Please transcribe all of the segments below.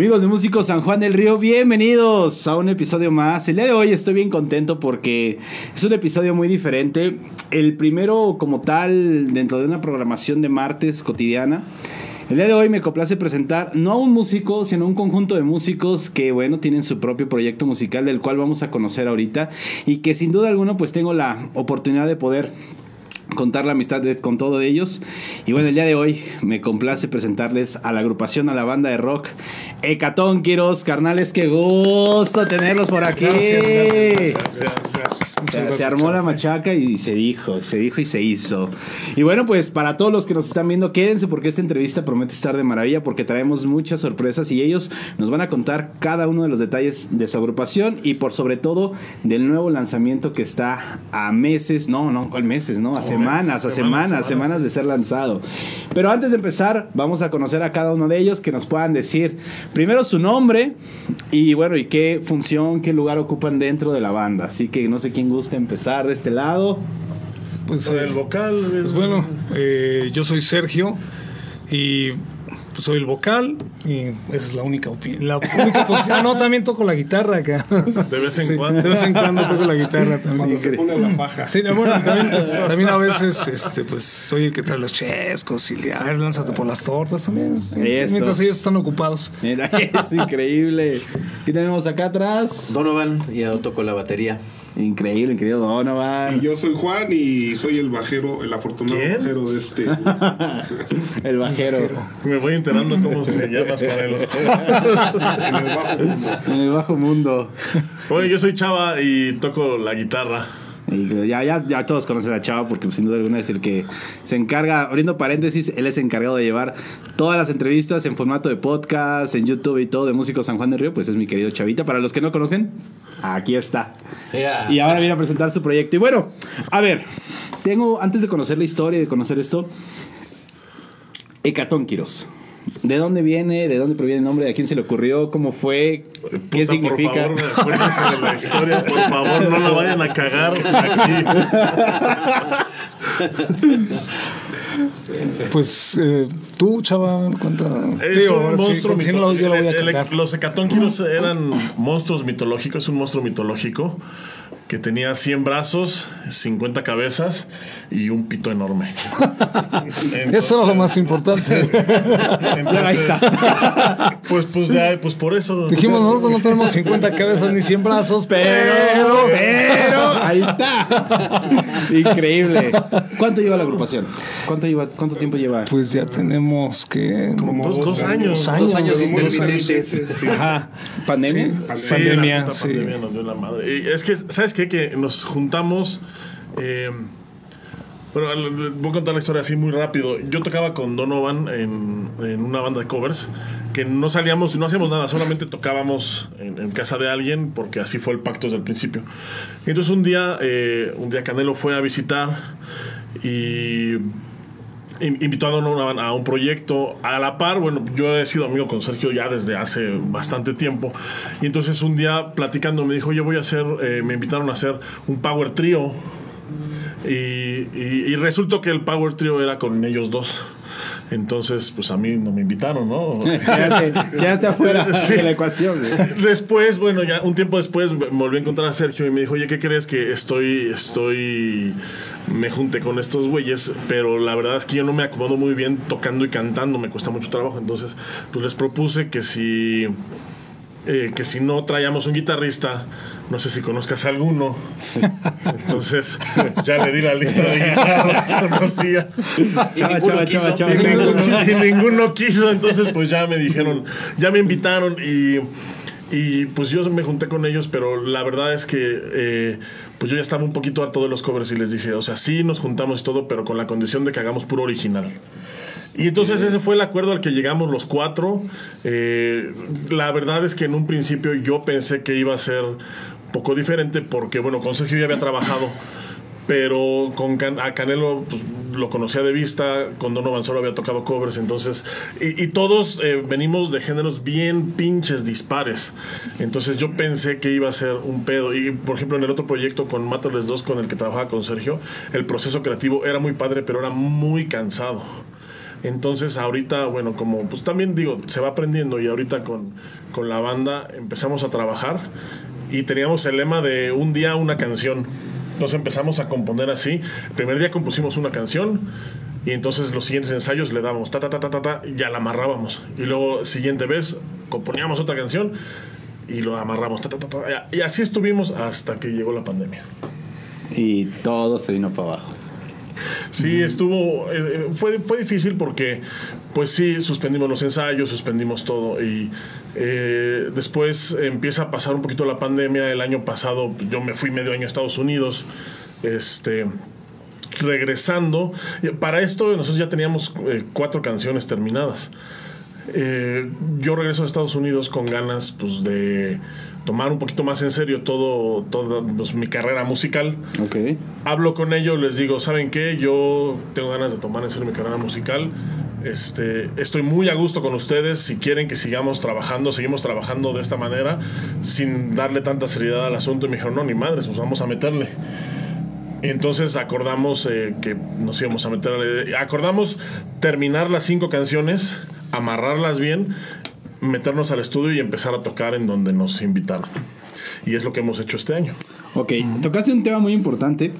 Amigos de Músicos San Juan del Río, bienvenidos a un episodio más. El día de hoy estoy bien contento porque es un episodio muy diferente. El primero como tal dentro de una programación de martes cotidiana. El día de hoy me complace presentar no a un músico, sino a un conjunto de músicos que, bueno, tienen su propio proyecto musical del cual vamos a conocer ahorita y que sin duda alguna pues tengo la oportunidad de poder contar la amistad con todos ellos. Y bueno, el día de hoy me complace presentarles a la agrupación, a la banda de rock Hecatón Quiros, carnales, qué gusto tenerlos por aquí. Gracias, gracias, Se, armó la machaca y se dijo, se dijo y se hizo. Y bueno, pues para todos los que nos están viendo, quédense porque esta entrevista promete estar de maravilla porque traemos muchas sorpresas y ellos nos van a contar cada uno de los detalles de su agrupación y por sobre todo del nuevo lanzamiento que está a meses, no, no, ¿cuál meses? No, a semanas, a Semanas, semanas, semanas. semanas de ser lanzado. Pero antes de empezar, vamos a conocer a cada uno de ellos que nos puedan decir primero su nombre y bueno, y qué función, qué lugar ocupan dentro de la banda. Así que no sé quién gusta empezar de este lado. Pues, Con eh, el vocal. pues bueno, eh, yo soy Sergio y pues, soy el vocal y esa es la única opinión. La única posición. No, también toco la guitarra acá. De vez en Sí, cuando. De vez en cuando toco la guitarra también. Cuando se pone la faja. Sí, no, bueno, también, también a veces, este, pues, soy el que trae los chescos y a ver, lánzate por las tortas también. Eso. Mientras ellos están ocupados. Mira, es increíble. ¿Qué tenemos acá atrás? Donovan, ya toco la batería. Increíble, querido Donovan. Y yo soy Juan y soy el bajero, el afortunado ¿Quién? bajero de este. El bajero. Me voy enterando cómo se llamas, Canelo. en el bajo mundo. En el bajo mundo. Oye, yo soy Chava y toco la guitarra. Y ya, ya, ya todos conocen a Chava porque pues, sin duda alguna es el que se encarga, abriendo paréntesis, él es encargado de llevar todas las entrevistas en formato de podcast, en YouTube y todo de Músicos San Juan del Río, pues es mi querido Chavita. Para los que no conocen, aquí está. Y ahora viene a presentar su proyecto. Y bueno, a ver, tengo, antes de conocer la historia y de conocer esto, Hecatón Quiros. ¿De dónde viene? ¿De dónde proviene el nombre? ¿A quién se le ocurrió? ¿Cómo fue? ¿Qué Puta, significa? Por favor, acuérdense de la historia. Por favor, no la vayan a cagar aquí. Pues eh, tú, chava, cuenta. Es un sí, monstruo yo lo voy a el-. Los hecatónquiros eran monstruos mitológicos, un monstruo mitológico que tenía 100 brazos, 50 cabezas y un pito enorme. Eso es lo más importante. Entonces, Ahí está. Pues, pues, ya, pues por eso. Dijimos, nosotros no tenemos 50 cabezas ni 100 brazos, pero... Pero, ahí está. Increíble. ¿Cuánto lleva la agrupación? ¿Cuánto, lleva, cuánto tiempo lleva? Pues ya tenemos que... Como dos, dos años. Dos años. intermitentes. Ajá. ¿Pandemia? Sí, Sí, pandemia, sí. pandemia nos dio la madre. Y es que, ¿sabes qué? Que nos juntamos. eh, bueno, voy a contar la historia así muy rápido. Yo tocaba con Donovan en, en una banda de covers que no salíamos, no hacíamos nada, solamente tocábamos en, en casa de alguien porque así fue el pacto desde el principio. Entonces un día, eh, un día Canelo fue a visitar y in- invitó a Donovan a un proyecto a la par. Bueno, yo he sido amigo con Sergio ya desde hace bastante tiempo. Y entonces un día platicando me dijo, yo voy a hacer, eh, me invitaron a hacer un power trio. Y, y- y resultó que el power trio era con ellos dos. Entonces, pues a mí no me invitaron, ¿no? Quedaste, quedaste afuera Sí. de la ecuación. güey. Después, bueno, ya un tiempo después me volví a encontrar a Sergio y me dijo, oye, ¿qué crees que estoy, estoy, me junté con estos güeyes, pero la verdad es que yo no me acomodo muy bien tocando y cantando, me cuesta mucho trabajo, entonces, pues les propuse que si, eh, que si no traíamos un guitarrista, no sé si conozcas alguno, entonces ya le di la lista de guitarras que conocía. Y ninguno quiso. si ninguno quiso, entonces pues ya me dijeron, ya me invitaron y, y pues yo me junté con ellos, pero la verdad es que eh, pues yo ya estaba un poquito harto de los covers y les dije, o sea, sí nos juntamos y todo, pero con la condición de que hagamos puro original. Y entonces ese fue el acuerdo al que llegamos los cuatro. Eh, la verdad es que en un principio yo pensé que iba a ser un poco diferente porque, bueno, con Sergio ya había trabajado, pero con a Canelo pues, lo conocía de vista, con Donovan solo había tocado covers, entonces, y, todos eh, venimos de géneros bien pinches dispares. Entonces yo pensé que iba a ser un pedo. Y por ejemplo, en el otro proyecto con Materles 2, con el que trabajaba con Sergio, el proceso creativo era muy padre, pero era muy cansado. Entonces ahorita, bueno, como pues también digo, se va aprendiendo y ahorita con, con la banda empezamos a trabajar y teníamos el lema de un día una canción. Nos empezamos a componer así. El primer día compusimos una canción y entonces los siguientes ensayos le dábamos ta ta ta ta ta, ta y ya la amarrábamos. Y luego siguiente vez componíamos otra canción y lo amarramos ta ta ta. Y así estuvimos hasta que llegó la pandemia. Y todo se vino para abajo. Sí, estuvo, eh, fue, fue difícil porque, pues sí, suspendimos los ensayos, suspendimos todo y eh, después empieza a pasar un poquito la pandemia. El año pasado yo me fui medio año a Estados Unidos, este, regresando. Para esto nosotros ya teníamos eh, cuatro canciones terminadas. Eh, yo regreso a Estados Unidos con ganas pues, de tomar un poquito más en serio todo, toda pues, mi carrera musical Ok. hablo con ellos, les digo, ¿saben qué? Yo tengo ganas de tomar en serio mi carrera musical. Este, estoy muy a gusto con ustedes. Si quieren que sigamos trabajando, seguimos trabajando de esta manera, sin darle tanta seriedad al asunto. Y me dijeron, no, ni madres, pues vamos a meterle. Entonces acordamos eh, que nos íbamos a meter. Acordamos terminar las cinco canciones, amarrarlas bien, meternos al estudio y empezar a tocar en donde nos invitaron. Y es lo que hemos hecho este año. Ok, tocaste un tema muy importante,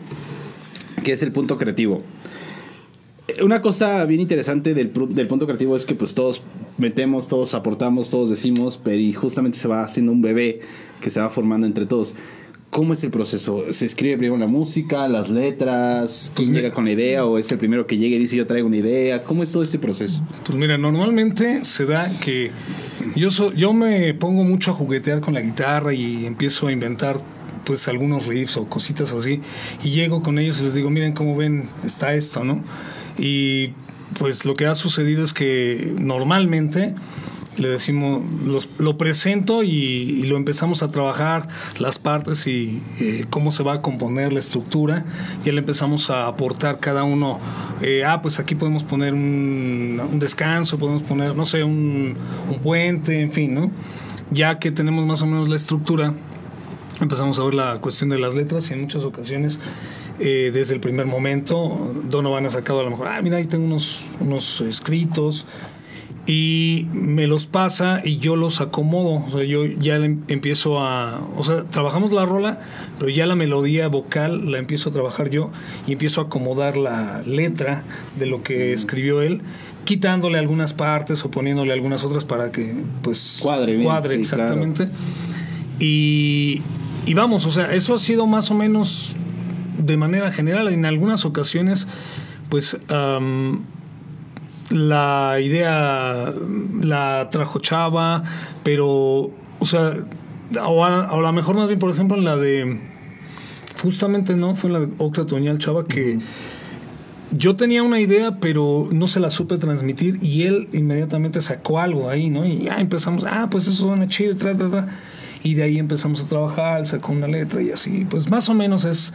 que es el punto creativo. Eh, Una cosa bien interesante del, del punto creativo es que pues todos metemos, todos aportamos, todos decimos, pero y justamente se va haciendo un bebé que se va formando entre todos. ¿Cómo es el proceso? ¿Se escribe primero la música, las letras? ¿Quién Pues llega con la idea o es el primero que llega y dice yo traigo una idea? ¿Cómo es todo este proceso? Pues mira, normalmente se da que yo, so- yo me pongo mucho a juguetear con la guitarra y empiezo a inventar pues algunos riffs o cositas así y llego con ellos y les digo, miren cómo ven, está esto, ¿no? Y pues lo que ha sucedido es que normalmente le decimos, los- lo presento y, y lo empezamos a trabajar, las partes y eh, cómo se va a componer la estructura. Ya le empezamos a aportar cada uno, eh, ah, pues aquí podemos poner un, un descanso, podemos poner, no sé, un, un puente, en fin, ¿no? Ya que tenemos más o menos la estructura, empezamos a ver la cuestión de las letras y en muchas ocasiones eh, desde el primer momento Donovan ha sacado a lo mejor, ah, mira, ahí tengo unos, unos escritos y me los pasa y yo los acomodo, o sea, yo ya le em- empiezo a, o sea, trabajamos la rola, pero ya la melodía vocal la empiezo a trabajar yo y empiezo a acomodar la letra de lo que escribió él, quitándole algunas partes o poniéndole algunas otras para que pues Cuadre bien, cuadre sí, claro. exactamente. Y, y vamos, o sea, eso ha sido más o menos de manera general. En algunas ocasiones, pues la idea la trajo Chava, pero, o sea, o a, lo mejor más bien, por ejemplo, en la de. Justamente no, fue en la de Octa Toñal Chava que. Yo tenía una idea, pero no se la supe transmitir y él inmediatamente sacó algo ahí, ¿no? Y ya empezamos, ah, pues eso suena chido, tra, tra, tra. Y de ahí empezamos a trabajar, sacó una letra y así. Pues más o menos es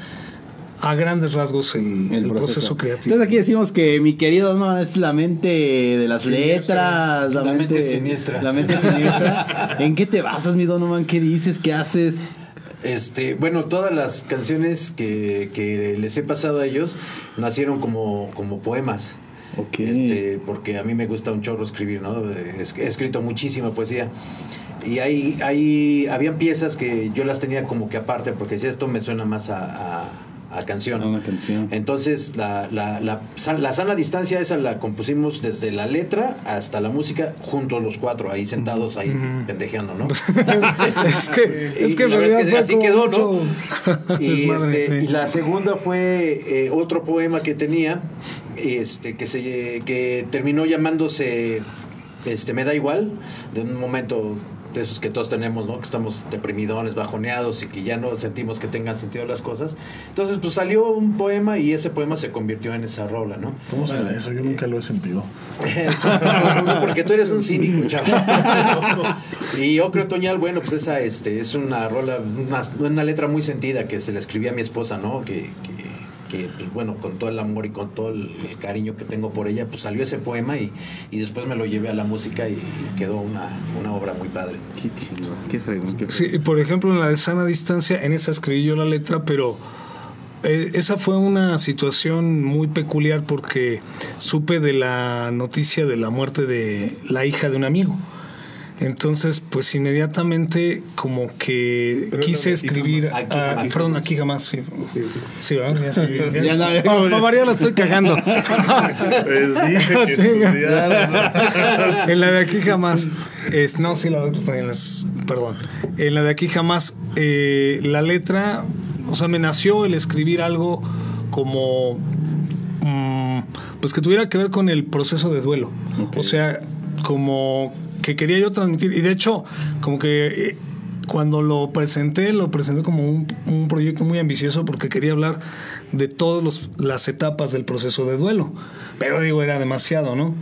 a grandes rasgos el, el proceso. creativo. Entonces aquí decimos que mi querido no es la mente de las Siniestra. letras, la, La mente, mente siniestra. La mente siniestra. ¿En qué te basas, mi Donovan? ¿Qué dices? ¿Qué haces? Este, bueno, todas las canciones que, que les he pasado a ellos nacieron como, como poemas. Este, porque a mí me gusta un chorro escribir, ¿no? He escrito muchísima poesía. Y hay, hay, habían piezas que yo las tenía como que aparte, porque si esto me suena más a, a- a canción. A una canción. Entonces, la, la, la, la sana distancia esa la compusimos desde la letra hasta la música, juntos los cuatro, ahí sentados, ahí pendejeando, ¿no? es que, es que en realidad es que fue así como quedó, mucho ¿no? y, desmadre, este, sí. y la segunda fue eh, otro poema que tenía, este, que se que terminó llamándose este, Me da igual, de un momento de esos que todos tenemos, ¿no? Que estamos deprimidones, bajoneados y que ya no sentimos que tengan sentido las cosas. Entonces, pues salió un poema y ese poema se convirtió en esa rola, ¿no? ¿Cómo será eso? Yo nunca lo he sentido. Porque tú eres un cínico, chavo. y Ocre Otoñal, bueno, pues esa este, es una rola, una, una letra muy sentida que se le escribí a mi esposa, ¿no? Que, que, que, pues, bueno, con todo el amor y con todo el, el cariño que tengo por ella, pues salió ese poema y, y después me lo llevé a la música y quedó una, una obra muy padre. Qué chido, qué fregón, qué Sí, por ejemplo, en la de sana distancia, en esa escribí yo la letra, pero eh, esa fue una situación muy peculiar porque supe de la noticia de la muerte de la hija de un amigo. Entonces, pues inmediatamente como que Pero quise aquí escribir, jamás. Aquí ah, jamás. perdón, aquí jamás, sí. Sí, ¿verdad? Ya estoy- ya- Ya no, ya- Pa- pa' variar la estoy cagando. Les dije que Chinga. estudiaran. en la de aquí jamás. Es, no, sí, la de también es- Perdón. En la de aquí jamás. eh, la letra. O sea, me nació el escribir algo como. mm, pues que tuviera que ver con el proceso de duelo. O sea, como que quería yo transmitir. Y de hecho, como que. eh, cuando lo presenté, lo presenté como un, un proyecto muy ambicioso porque quería hablar de todas las etapas del proceso de duelo. Pero digo, era demasiado, ¿no?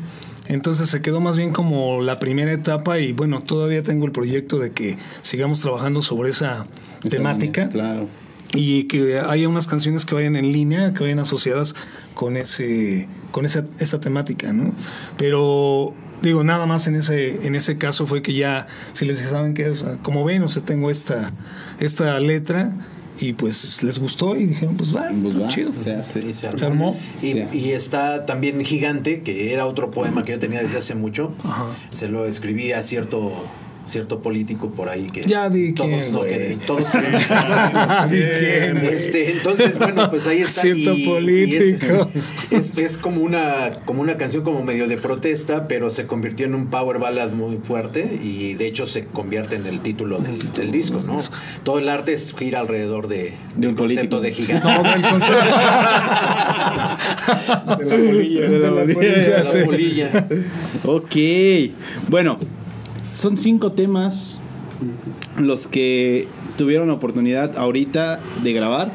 Entonces se quedó más bien como la primera etapa y bueno, todavía tengo el proyecto de que sigamos trabajando sobre esa temática Claro. y que haya unas canciones que vayan en línea, que vayan asociadas con ese con esa, esa temática, ¿no? Pero digo, nada más en ese en ese caso fue que ya si les dije, saben O sea, como ven, o sea, tengo esta esta letra y pues les gustó y dijeron, pues va, Pues pues va, chido. se hace. Armó. Y, está también Gigante, que era otro poema que yo tenía desde hace mucho. Ajá. Se lo escribí a cierto cierto político por ahí que Ya di todos quién, no querían- todos este, entonces bueno pues ahí está Cierto y- y político. es, es- es como una como una canción como medio de protesta pero se convirtió en un power ballad muy fuerte y de hecho se convierte en el título del, del disco no todo el arte es gira alrededor de, De un concepto político. de gigante No, del concepto. De la polilla. De la polilla, La sí. polilla. Ok. Bueno, son cinco temas los que tuvieron la oportunidad ahorita de grabar.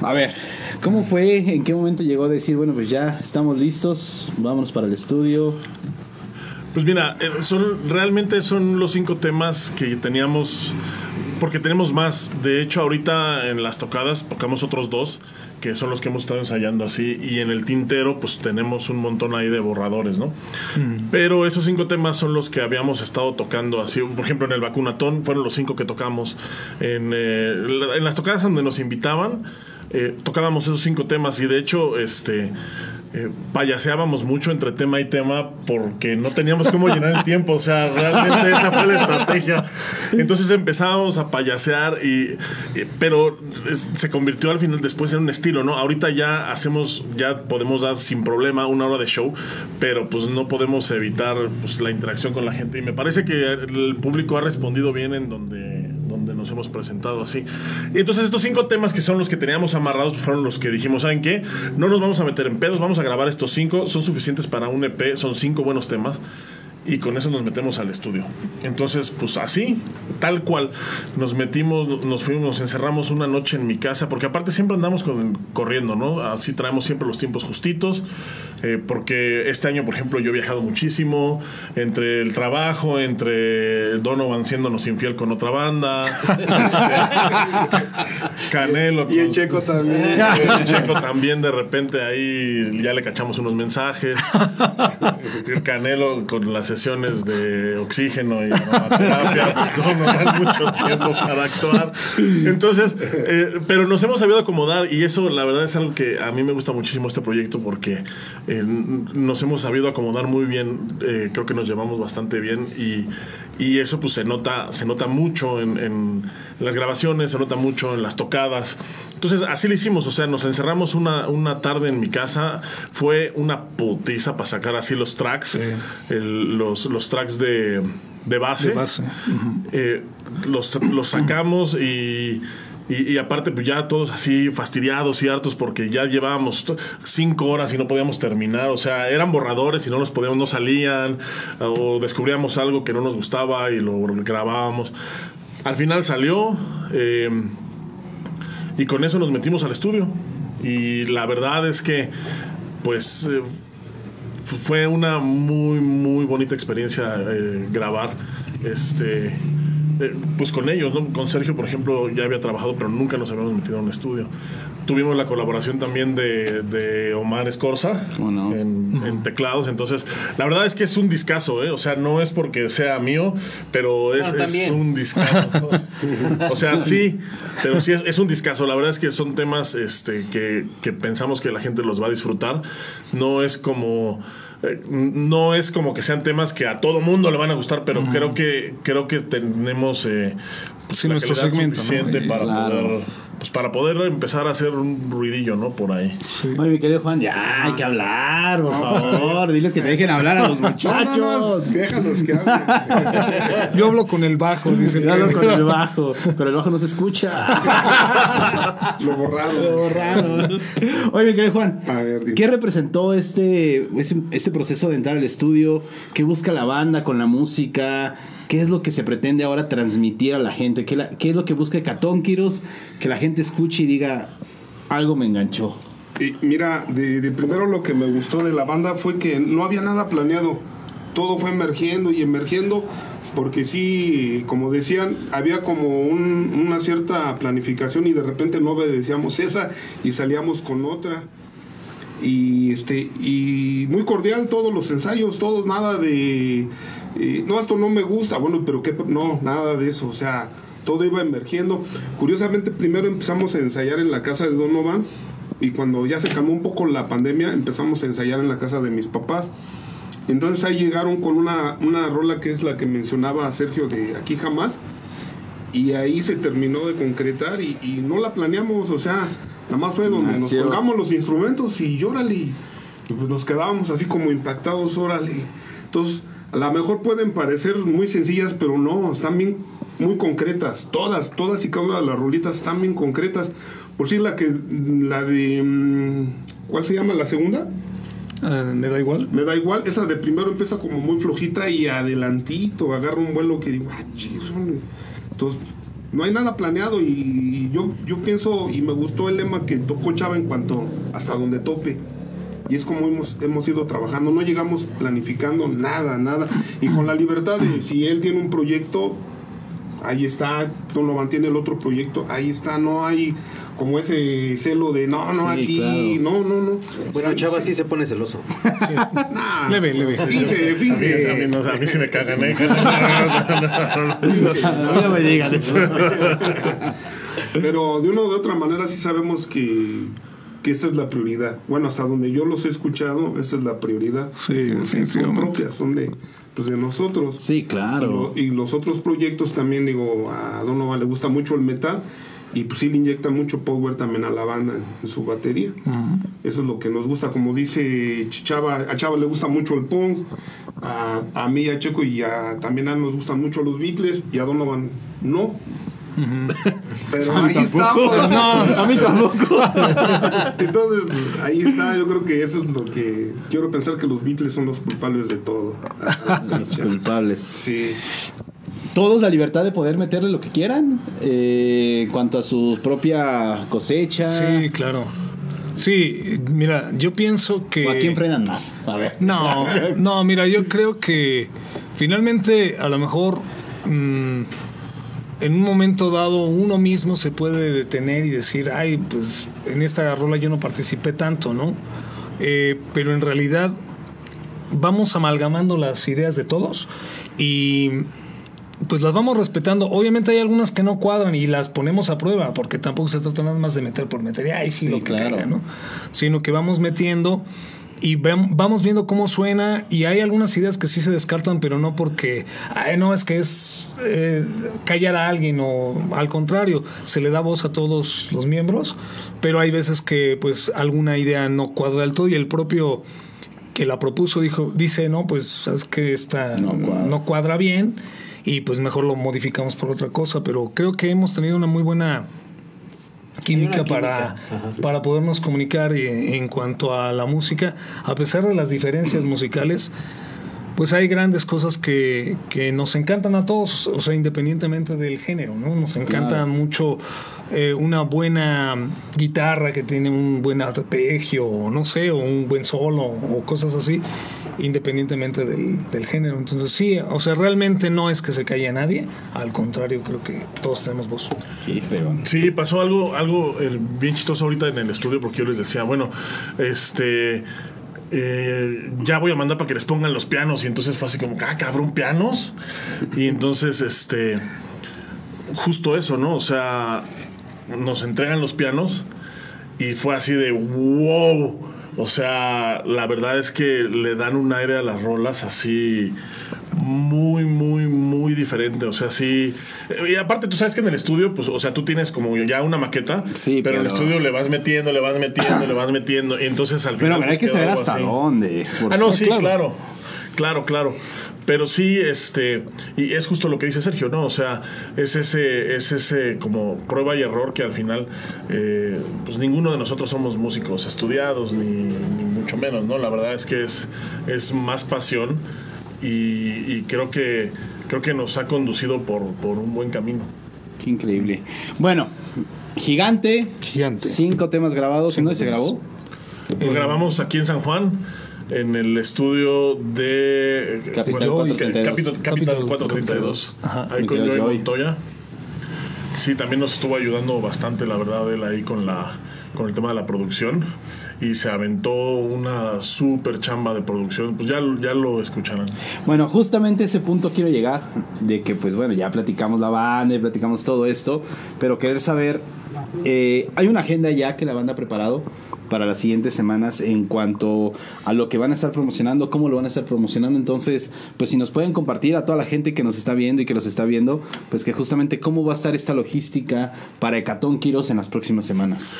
A ver, ¿cómo fue? ¿En qué momento llegó a decir, bueno, pues ya estamos listos, vámonos para el estudio? Pues mira, eh, son, realmente son los cinco temas que teníamos, porque tenemos más. De hecho, ahorita en las tocadas tocamos otros dos, que son los que hemos estado ensayando así, y en el tintero pues tenemos un montón ahí de borradores, ¿no? Pero esos cinco temas son los que habíamos estado tocando así. Por ejemplo, en el vacunatón fueron los cinco que tocamos. En, eh, en las tocadas donde nos invitaban, eh, tocábamos esos cinco temas y de hecho, este... eh, payaseábamos mucho entre tema y tema porque no teníamos cómo llenar el tiempo, o sea, realmente esa fue la estrategia. Entonces empezábamos a payasear y, y- pero se convirtió al final después en un estilo, ¿no? Ahorita ya hacemos, ya podemos dar sin problema una hora de show, pero pues no podemos evitar pues, la interacción con la gente y me parece que el público ha respondido bien en donde nos hemos presentado así. Y entonces estos cinco temas que son los que teníamos amarrados fueron los que dijimos, ¿saben qué? No nos vamos a meter en pedos, vamos a grabar estos cinco, son suficientes para un EP, son cinco buenos temas. Y con eso nos metemos al estudio. Entonces, pues así, tal cual, nos metimos, nos fuimos, nos encerramos una noche en mi casa, porque aparte siempre andamos con- corriendo, ¿no? Así traemos siempre los tiempos justitos, eh, porque este año, por ejemplo, yo he viajado muchísimo, entre el trabajo, entre Donovan siéndonos infiel con otra banda, este, Canelo. Y el checo también. el Checo también de repente ahí ya le cachamos unos mensajes. El Canelo con las de oxígeno y aromaterapia. No nos dan mucho tiempo para actuar. Entonces, eh, pero nos hemos sabido acomodar y eso la verdad es algo que a mí me gusta muchísimo este proyecto porque eh, nos hemos sabido acomodar muy bien. Eh, creo que nos llevamos bastante bien y, y eso pues se nota, se nota mucho en, en las grabaciones, se nota mucho en las tocadas. Entonces así lo hicimos, o sea, nos encerramos una, una tarde en mi casa, fue una putiza para sacar así los tracks, el- los, los tracks de, de base. De base. Eh, los, los sacamos y, y, aparte pues ya todos así fastidiados y hartos porque ya llevábamos cinco horas y no podíamos terminar, o sea, eran borradores y no los podíamos, no salían, o descubríamos algo que no nos gustaba y lo grabábamos. Al final salió eh, y con eso nos metimos al estudio y la verdad es que pues... eh, fu- fue una muy muy bonita experiencia eh, grabar este eh, pues con ellos, ¿no? Con Sergio, por ejemplo, ya había trabajado, pero nunca nos habíamos metido en un estudio. Tuvimos la colaboración también de, de Omar Escorza ¿Cómo no? en, en teclados. Entonces, la verdad es que es un discazo, ¿eh? O sea, no es porque sea mío, pero es, un discazo. o sea, sí, pero sí es, es un discazo. La verdad es que son temas este, que, que pensamos que la gente los va a disfrutar. No es como eh, no es como que sean temas que a todo mundo le van a gustar, pero creo que creo que tenemos eh, pues, Sí, la nuestro segmento, ¿no? suficiente Y- para Claro. poder pues para poder empezar a hacer un ruidillo, ¿no? Por ahí. Sí. Oye, mi querido Juan, ya hay que hablar, por favor. Diles que te dejen hablar a los No, muchachos. no, no, déjanos que hablen. Yo hablo con el bajo, dice el Hablo con el bajo, pero el bajo no se escucha. Lo borraron. Todo raro. Oye, mi querido Juan, A ver, dime. ¿qué representó este, este, este proceso de entrar al estudio? ¿Qué busca la banda con la música? ¿Qué es lo que se pretende ahora transmitir a la gente? ¿Qué, la- qué es lo que busca Catónquiros? Que la gente escuche y diga, algo me enganchó. Y mira, de, de primero lo que me gustó de la banda fue que no había nada planeado. Todo fue emergiendo y emergiendo, porque sí, como decían, había como un- una cierta planificación y de repente no obedecíamos esa y salíamos con otra. Y este y muy cordial todos los ensayos, todos nada de eh, no esto no me gusta, bueno, pero qué no, nada de eso, o sea, todo iba emergiendo. Curiosamente primero empezamos a ensayar en la casa de Donovan y cuando ya se calmó un poco la pandemia empezamos a ensayar en la casa de mis papás. Entonces ahí llegaron con una, una rola que es la que mencionaba Sergio de Aquí Jamás. Y ahí se terminó de concretar y, y no la planeamos, o sea, nada más fue donde nos colgamos los instrumentos y llórale. Y pues nos quedábamos así como impactados, órale. Entonces, a lo mejor pueden parecer muy sencillas, pero no, están bien muy concretas. Todas, todas y cada una de las rolitas están bien concretas. Por si la que, la de, mm, ¿cuál se llama? La segunda. Ah, me da igual. Me da igual, esa de primero empieza como muy flojita y adelantito, agarra un vuelo que digo, ah, chirrón". Entonces, no hay nada planeado y yo, yo pienso y me gustó el lema que tocó Chava en cuanto hasta donde tope. Y es como hemos, hemos ido trabajando, no llegamos planificando nada, nada. Y con la libertad de si él tiene un proyecto, ahí está, Don Loban tiene el otro proyecto, ahí está, no hay como ese celo de no, no, Sí, aquí, no, no, no. Bueno, sea, Chava sí- sí se pone celoso. Nah, Leve, leve. Finge, A mí, finge. a mí no- a mí sí me cagan, ¿eh? No me digan eso. Pero de una u de otra manera sí sabemos que, que esta es la prioridad. Bueno, hasta donde yo los he escuchado, esta es la prioridad. Sí, Son propias, son de, pues de nosotros. Sí, Y, claro. lo- y los otros proyectos también, digo, a Donovan le gusta mucho el metal y pues sí le inyecta mucho power también a la banda en, en su batería. Eso es lo que nos gusta, como dice Chava, a Chava le gusta mucho el punk, a, a mí, a Checo y a, también a nos gustan mucho los Beatles y a Donovan no. Pero ahí estamos. a mí tampoco. Entonces, ahí está, yo creo que eso es lo que quiero pensar que los Beatles son los culpables de todo. Los culpables. Sí. Todos la libertad de poder meterle lo que quieran eh, en cuanto a su propia cosecha. Sí, claro. Sí, mira, yo pienso que... ¿O a quién frenan más? A ver. No, no, mira, yo creo que finalmente a lo mejor mm, en un momento dado uno mismo se puede detener y decir, ay, pues en esta rola yo no participé tanto, ¿no? Eh, pero en realidad vamos amalgamando las ideas de todos y pues las vamos respetando. Obviamente hay algunas que no cuadran y las ponemos a prueba, porque tampoco se trata nada más de meter por meter, y ay, sí, Sí, lo que claro. caiga, ¿no? Sino que vamos metiendo y vamos viendo cómo suena y hay algunas ideas que sí se descartan, pero no porque, ay, no, es que es eh, callar a alguien o al contrario, se le da voz a todos los miembros, pero hay veces que pues alguna idea no cuadra del todo y el propio que la propuso dijo dice no pues sabes que esta No cuadra. no cuadra bien y pues mejor lo modificamos por otra cosa pero creo que hemos tenido una muy buena química, para, química, para podernos comunicar y en cuanto a la música a pesar de las diferencias musicales pues hay grandes cosas que, que nos encantan a todos, o sea, independientemente del género, ¿no? Nos encanta Claro. mucho eh, una buena guitarra que tiene un buen arpegio, o no sé, o un buen solo, o cosas así. Independientemente del, del género. Entonces sí, o sea, realmente no es que se calle a nadie, al contrario, creo que todos tenemos voz. Sí, pero... Sí, pasó algo, algo eh, bien chistoso ahorita en el estudio porque yo les decía, bueno, este... eh, ya voy a mandar para que les pongan los pianos y entonces fue así como, ah, cabrón, pianos. Y entonces, este, justo eso, ¿no? O sea, nos entregan los pianos y fue así de, wow. O sea, la verdad es que le dan un aire a las rolas así muy, muy, muy diferente. O sea, sí. Y aparte, tú sabes que en el estudio, pues, o sea, tú tienes como ya una maqueta, Sí, pero, en el pero- estudio le vas metiendo, le vas metiendo, le vas metiendo. Y entonces al Pero final. mira, hay pues, que saber hasta así. dónde. Ah, no, sí, claro. claro. Claro, claro. Pero sí, este, y es justo lo que dice Sergio, ¿no? O sea, es ese, es ese como prueba y error que al final, eh, pues ninguno de nosotros somos músicos estudiados, ni, ni mucho menos, ¿no? La verdad es que es, es más pasión y, y creo que creo que nos ha conducido por, por un buen camino. Qué increíble. Bueno, Gigante. Gigante. Cinco temas grabados. ¿En dónde se grabó? Lo Eh, grabamos aquí en San Juan. En el estudio de Capital bueno, 432. Capital, Capital 432. Ajá. Ahí con Joey. Montoya. Sí, también nos estuvo ayudando bastante, la verdad, él ahí con, la, con el tema de la producción. Y se aventó una súper chamba de producción. Pues ya, ya lo escucharán. Bueno, justamente a ese punto quiero llegar, de que pues bueno, ya platicamos la banda y platicamos todo esto, pero querer saber, eh, hay una agenda ya que la banda ha preparado para las siguientes semanas en cuanto a lo que van a estar promocionando, cómo lo van a estar promocionando, entonces pues si nos pueden compartir a toda la gente que nos está viendo y que los está viendo, pues que justamente cómo va a estar esta logística para Hecatón Quiros en las próximas semanas.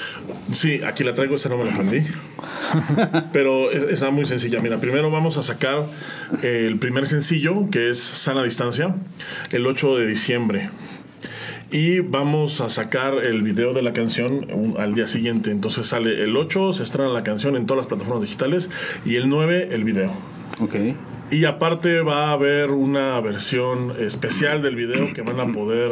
Sí, aquí la traigo, esa no me la aprendí. Pero es- está muy sencilla. Mira, primero vamos a sacar el primer sencillo, que es Sana Distancia, el 8 de diciembre. Y vamos a sacar el video de la canción un- al día siguiente. Entonces sale el 8, se estrena la canción en todas las plataformas digitales, y el 9, el video. Ok. Y aparte va a haber una versión especial del video que van a poder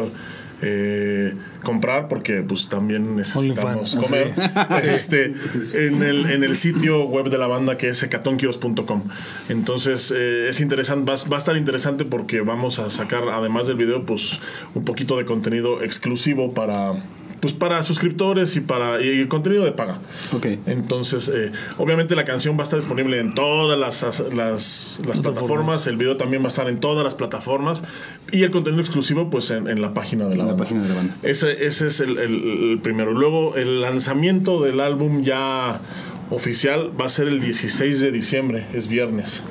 eh, comprar porque pues también necesitamos comer. Este, en, el, en el sitio web de la banda que es hecatonquios.com. Entonces eh, es interesante, va, va a estar interesante porque vamos a sacar además del video pues un poquito de contenido exclusivo para pues para suscriptores y para y contenido de paga. Ok. Entonces, eh, obviamente la canción va a estar disponible en todas las, las, las plataformas, el video también va a estar en todas las plataformas y el contenido exclusivo pues en, en la página de la, En la banda. página de la banda. Ese, ese es el, el- el primero. Luego el lanzamiento del álbum ya oficial va a ser el 16 de diciembre, es viernes.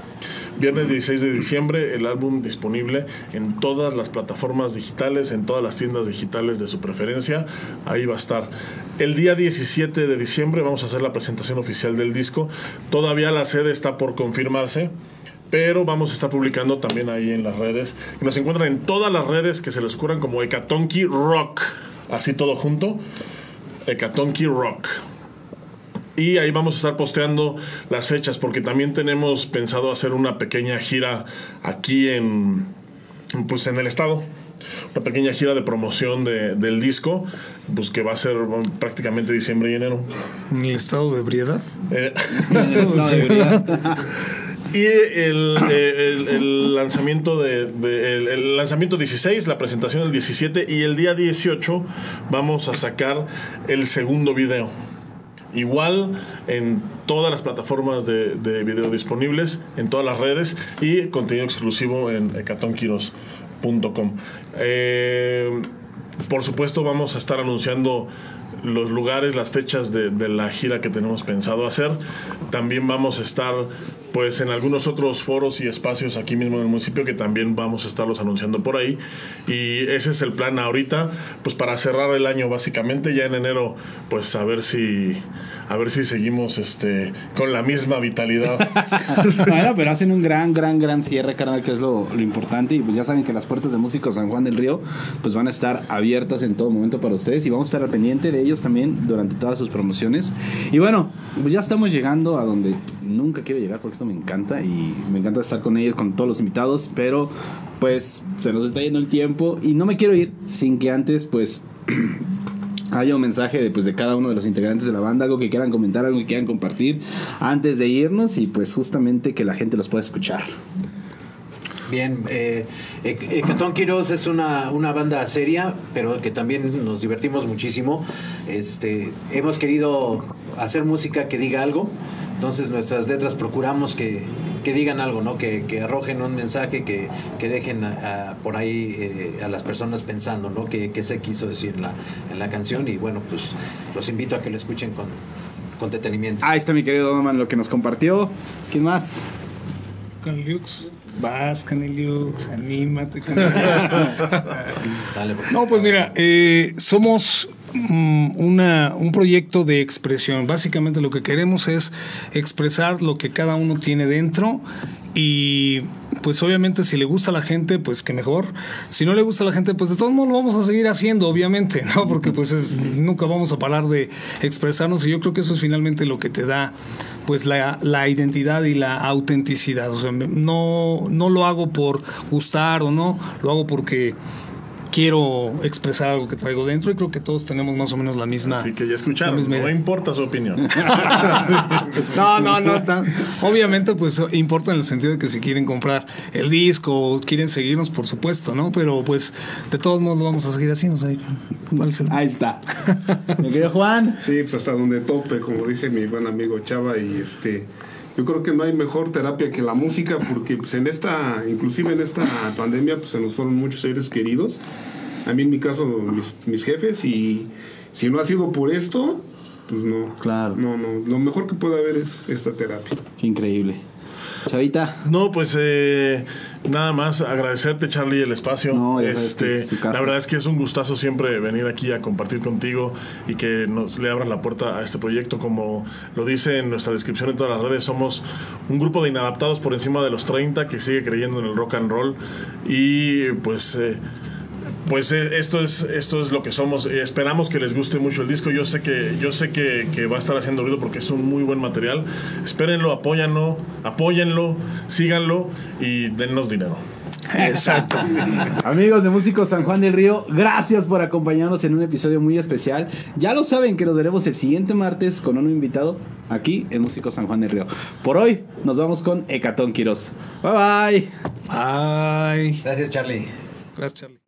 Viernes 16 de diciembre, el álbum disponible en todas las plataformas digitales, en todas las tiendas digitales de su preferencia. Ahí va a estar. El día 17 de diciembre vamos a hacer la presentación oficial del disco. Todavía la sede está por confirmarse. Pero vamos a estar publicando también ahí en las redes. Nos encuentran en todas las redes que se les curan como Hecatonki Rock. Así todo junto. Hecatonki Rock. Y ahí vamos a estar posteando las fechas porque también tenemos pensado hacer una pequeña gira aquí en pues en el estado. Una pequeña gira de promoción de- del disco, pues que va a ser bueno, prácticamente diciembre y enero. En el estado de ebriedad. Eh, No, debería. y el, eh, el- el lanzamiento de, de- el, el lanzamiento 16, la presentación el 17 y el día 18 vamos a sacar el segundo video. Igual en todas las plataformas de, de video disponibles, en todas las redes y contenido exclusivo en hecatonquiros.com. Eh, por supuesto vamos a estar anunciando los lugares, las fechas de, la gira que tenemos pensado hacer. También vamos a estar pues en algunos otros foros y espacios aquí mismo en el municipio que también vamos a estarlos anunciando por ahí. Y ese es el plan ahorita, pues para cerrar el año básicamente, ya en enero, pues a ver si a ver si seguimos este con la misma vitalidad. bueno, pero hacen un gran, gran, gran cierre, carnal, que es lo, importante. Y pues ya saben que las puertas de Músicos San Juan del Río, pues van a estar abiertas en todo momento para ustedes. Y vamos a estar al pendiente de ellos también durante todas sus promociones. Y bueno, pues ya estamos llegando a donde nunca quiero llegar porque esto me encanta. Y me encanta estar con ellos, con todos los invitados. Pero pues se nos está yendo el tiempo. Y no me quiero ir sin que antes, pues haya un mensaje de, pues, de cada uno de los integrantes de la banda, algo que quieran comentar, algo que quieran compartir antes de irnos y pues justamente que la gente los pueda escuchar. Bien, eh, Hecatón Quiroz es una, una banda seria, pero que también nos divertimos muchísimo. Este, hemos querido hacer música que diga algo, entonces nuestras letras procuramos que, que digan algo, ¿no? Que, que arrojen un mensaje, que, que dejen a- a- por ahí eh, a las personas pensando, ¿no? Que, que se quiso decir en la, en la canción y bueno, pues los invito a que lo escuchen con, con detenimiento. Ahí está mi querido Donovan, lo que nos compartió. ¿Quién más? Caneliux. Vas, Caneliux, anímate, Caneliux. Dale, por No, pues mira, eh, somos una, un proyecto de expresión. Básicamente lo que queremos es expresar lo que cada uno tiene dentro y pues obviamente si le gusta a la gente, pues que mejor. Si no le gusta a la gente, pues de todos modos lo vamos a seguir haciendo, obviamente, ¿no? Porque pues es- nunca vamos a parar de expresarnos y yo creo que eso es finalmente lo que te da pues la, la identidad y la autenticidad. O sea, no, no lo hago por gustar o no, lo hago porque quiero expresar algo que traigo dentro y creo que todos tenemos más o menos la misma. Así que ya escucharon, misma no idea. importa su opinión. No, no, no. tan- obviamente, pues importa en el sentido de que si quieren comprar el disco o quieren seguirnos, por supuesto, ¿no? Pero pues de todos modos lo vamos a seguir haciendo. o sea, ¿cuál será? Ahí está. mi querido Juan. Sí, pues hasta donde tope, como dice mi buen amigo Chava, y este, yo creo que no hay mejor terapia que la música, porque pues en esta, inclusive en esta pandemia, pues se nos fueron muchos seres queridos. A mí en mi caso, mis, mis jefes, y si no ha sido por esto, pues no. Claro. No, no, lo mejor que puede haber es esta terapia. Qué increíble. Chavita. No, pues eh, nada más agradecerte, Charlie, el espacio. No, este, es su casa. la verdad es que es un gustazo siempre venir aquí a compartir contigo y que nos le abras la puerta a este proyecto. Como lo dice en nuestra descripción en todas las redes, somos un grupo de inadaptados por encima de los 30 que sigue creyendo en el rock and roll y pues. eh, pues eh, esto es esto es lo que somos. Esperamos que les guste mucho el disco. Yo sé que yo sé que, que va a estar haciendo ruido porque es un muy buen material. Espérenlo, apóyanlo, apóyenlo, síganlo y dennos dinero. Exacto. Amigos de Músicos San Juan del Río, gracias por acompañarnos en un episodio muy especial. Ya lo saben que nos veremos el siguiente martes con un invitado aquí en Músicos San Juan del Río. Por hoy nos vamos con Hecatón Quiroz. Bye bye. Ay. Gracias, Charlie. Gracias, Charlie.